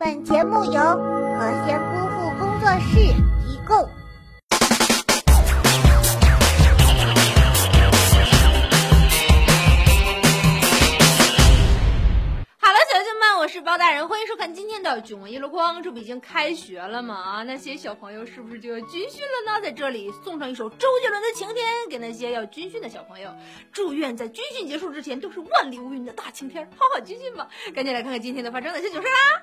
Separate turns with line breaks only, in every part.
本节目由和仙姑父工作室提供。
好了，小友们，我是包大人，欢迎收看今天的囧文一箩筐。这不已经开学了吗？啊，那些小朋友是不是就要军训了呢？在这里送上一首周杰伦的《晴天》，给那些要军训的小朋友，祝愿在军训结束之前都是万里无云的大晴天，好好军训吧！赶紧来看看今天都发生哪些囧事啦！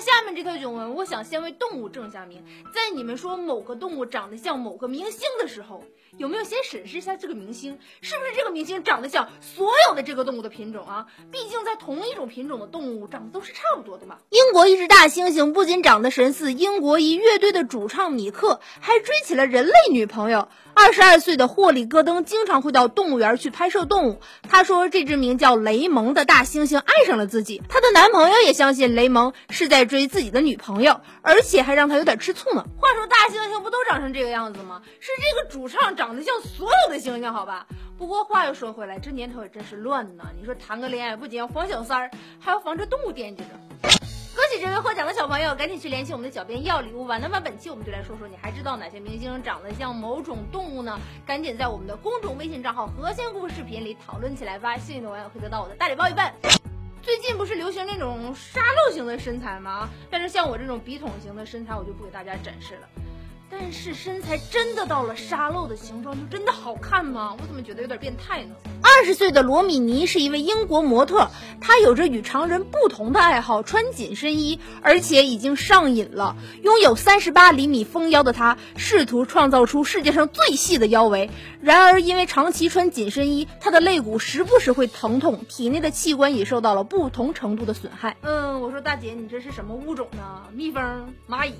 下面这条囧文，我想先为动物正下名。在你们说某个动物长得像某个明星的时候，有没有先审视一下这个明星是不是这个明星长得像所有的这个动物的品种啊？毕竟在同一种品种的动物长得都是差不多的嘛。英国一只大猩猩不仅长得神似英国一乐队的主唱米克，还追起了人类女朋友。二十二岁的霍里戈登经常会到动物园去拍摄动物。他说，这只名叫雷蒙的大猩猩爱上了自己，她的男朋友也相信雷蒙是在追自己的女朋友，而且还让他有点吃醋呢。话说，大猩猩不都长成这个样子吗？是这个主唱长得像所有的猩猩，好吧？不过话又说回来，这年头也真是乱呐！你说谈个恋爱，不仅要防小三儿，还要防着动物惦记着。恭喜这位获奖的小朋友，赶紧去联系我们的小编要礼物吧。那么本期我们就来说说，你还知道哪些明星长得像某种动物呢？赶紧在我们的公众微信账号“和仙姑视频”里讨论起来吧！幸运的网友会得到我的大礼包一份。最近不是流行那种沙漏型的身材吗？但是像我这种笔筒型的身材，我就不给大家展示了。但是身材真的到了沙漏的形状，就真的好看吗？我怎么觉得有点变态呢？二十岁的罗米尼是一位英国模特，她有着与常人不同的爱好，穿紧身衣，而且已经上瘾了。拥有三十八厘米丰腰的她，试图创造出世界上最细的腰围。然而，因为长期穿紧身衣，她的肋骨时不时会疼痛，体内的器官也受到了不同程度的损害。嗯，我说大姐，你这是什么物种呢？蜜蜂、蚂蚁？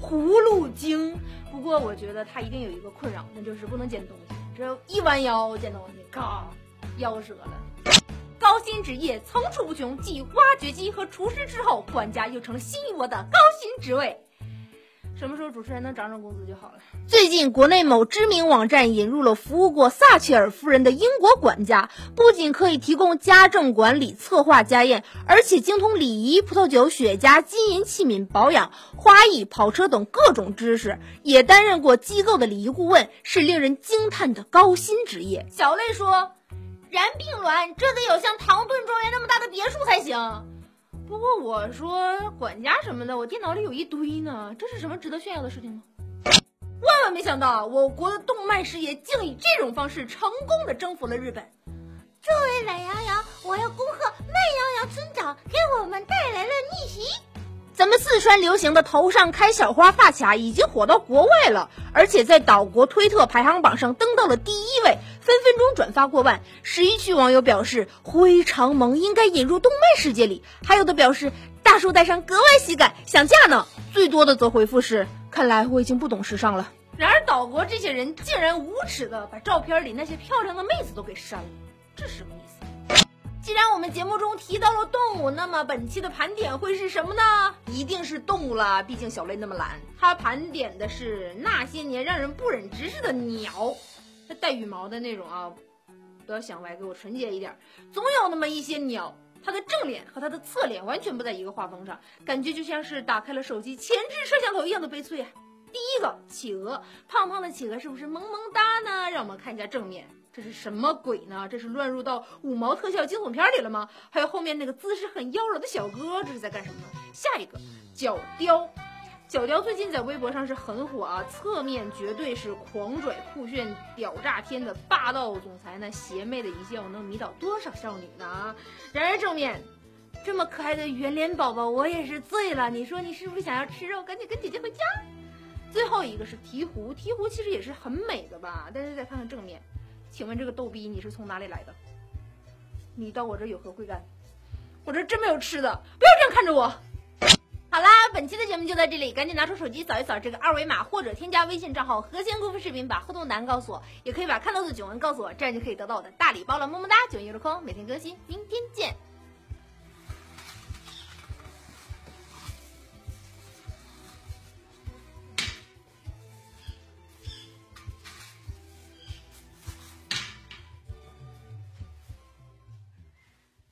葫芦精，不过我觉得他一定有一个困扰，那就是不能捡东西，只要一弯腰捡东西，嘎，腰折了。高薪职业层出不穷，继挖掘机和厨师之后，管家又成了心仪我的高薪职位。什么时候主持人能涨涨工资就好了。最近，国内某知名网站引入了服务过撒切尔夫人的英国管家，不仅可以提供家政管理、策划家宴，而且精通礼仪、葡萄酒、雪茄、金银器皿保养、花艺、跑车等各种知识，也担任过机构的礼仪顾问，是令人惊叹的高薪职业。小泪说：“然并卵，这得有像唐顿庄园那么大的别墅才行。”不过我说管家什么的，我电脑里有一堆呢，这是什么值得炫耀的事情吗？万万没想到，我国的动漫事业竟以这种方式成功的征服了日本。
作为懒羊羊，我要恭贺慢羊羊村长给我们带来了逆袭。
咱们四川流行的头上开小花发卡已经火到国外了，而且在岛国推特排行榜上登到了第一位，分分钟转发过万。十一区网友表示，灰长萌应该引入动漫世界里，还有的表示大叔戴上格外喜感，想嫁呢。最多的则回复是，看来我已经不懂时尚了。然而岛国这些人竟然无耻的把照片里那些漂亮的妹子都给删了，这是什么意思？既然我们节目中提到了动物，那么本期的盘点会是什么呢？一定是动物了，毕竟小雷那么懒。他盘点的是那些年让人不忍直视的鸟，它带羽毛的那种啊，不要想歪，给我纯洁一点。总有那么一些鸟，它的正脸和它的侧脸完全不在一个画风上，感觉就像是打开了手机前置摄像头一样的悲催啊！第一个企鹅，胖胖的企鹅是不是萌萌哒呢？让我们看一下正面。这是什么鬼呢？这是乱入到五毛特效惊悚片里了吗？还有后面那个姿势很妖娆的小哥，这是在干什么呢？下一个角雕，角雕最近在微博上是很火啊，侧面绝对是狂拽酷炫屌炸天的霸道总裁，那邪魅的一笑能迷倒多少少女呢？然而正面这么可爱的圆脸宝宝，我也是醉了。你说你是不是想要吃肉？赶紧跟姐姐回家。最后一个是鹈鹕，鹈鹕其实也是很美的吧？大家再看看正面。请问这个逗逼你是从哪里来的？你到我这有何贵干？我这真没有吃的，不要这样看着我。好啦，本期的节目就到这里，赶紧拿出手机扫一扫这个二维码，或者添加微信账号“和仙功夫视频”，把互动答案告诉我，也可以把看到的囧文告诉我，这样就可以得到我的大礼包了，么么哒！囧一箩筐，每天更新，明天见。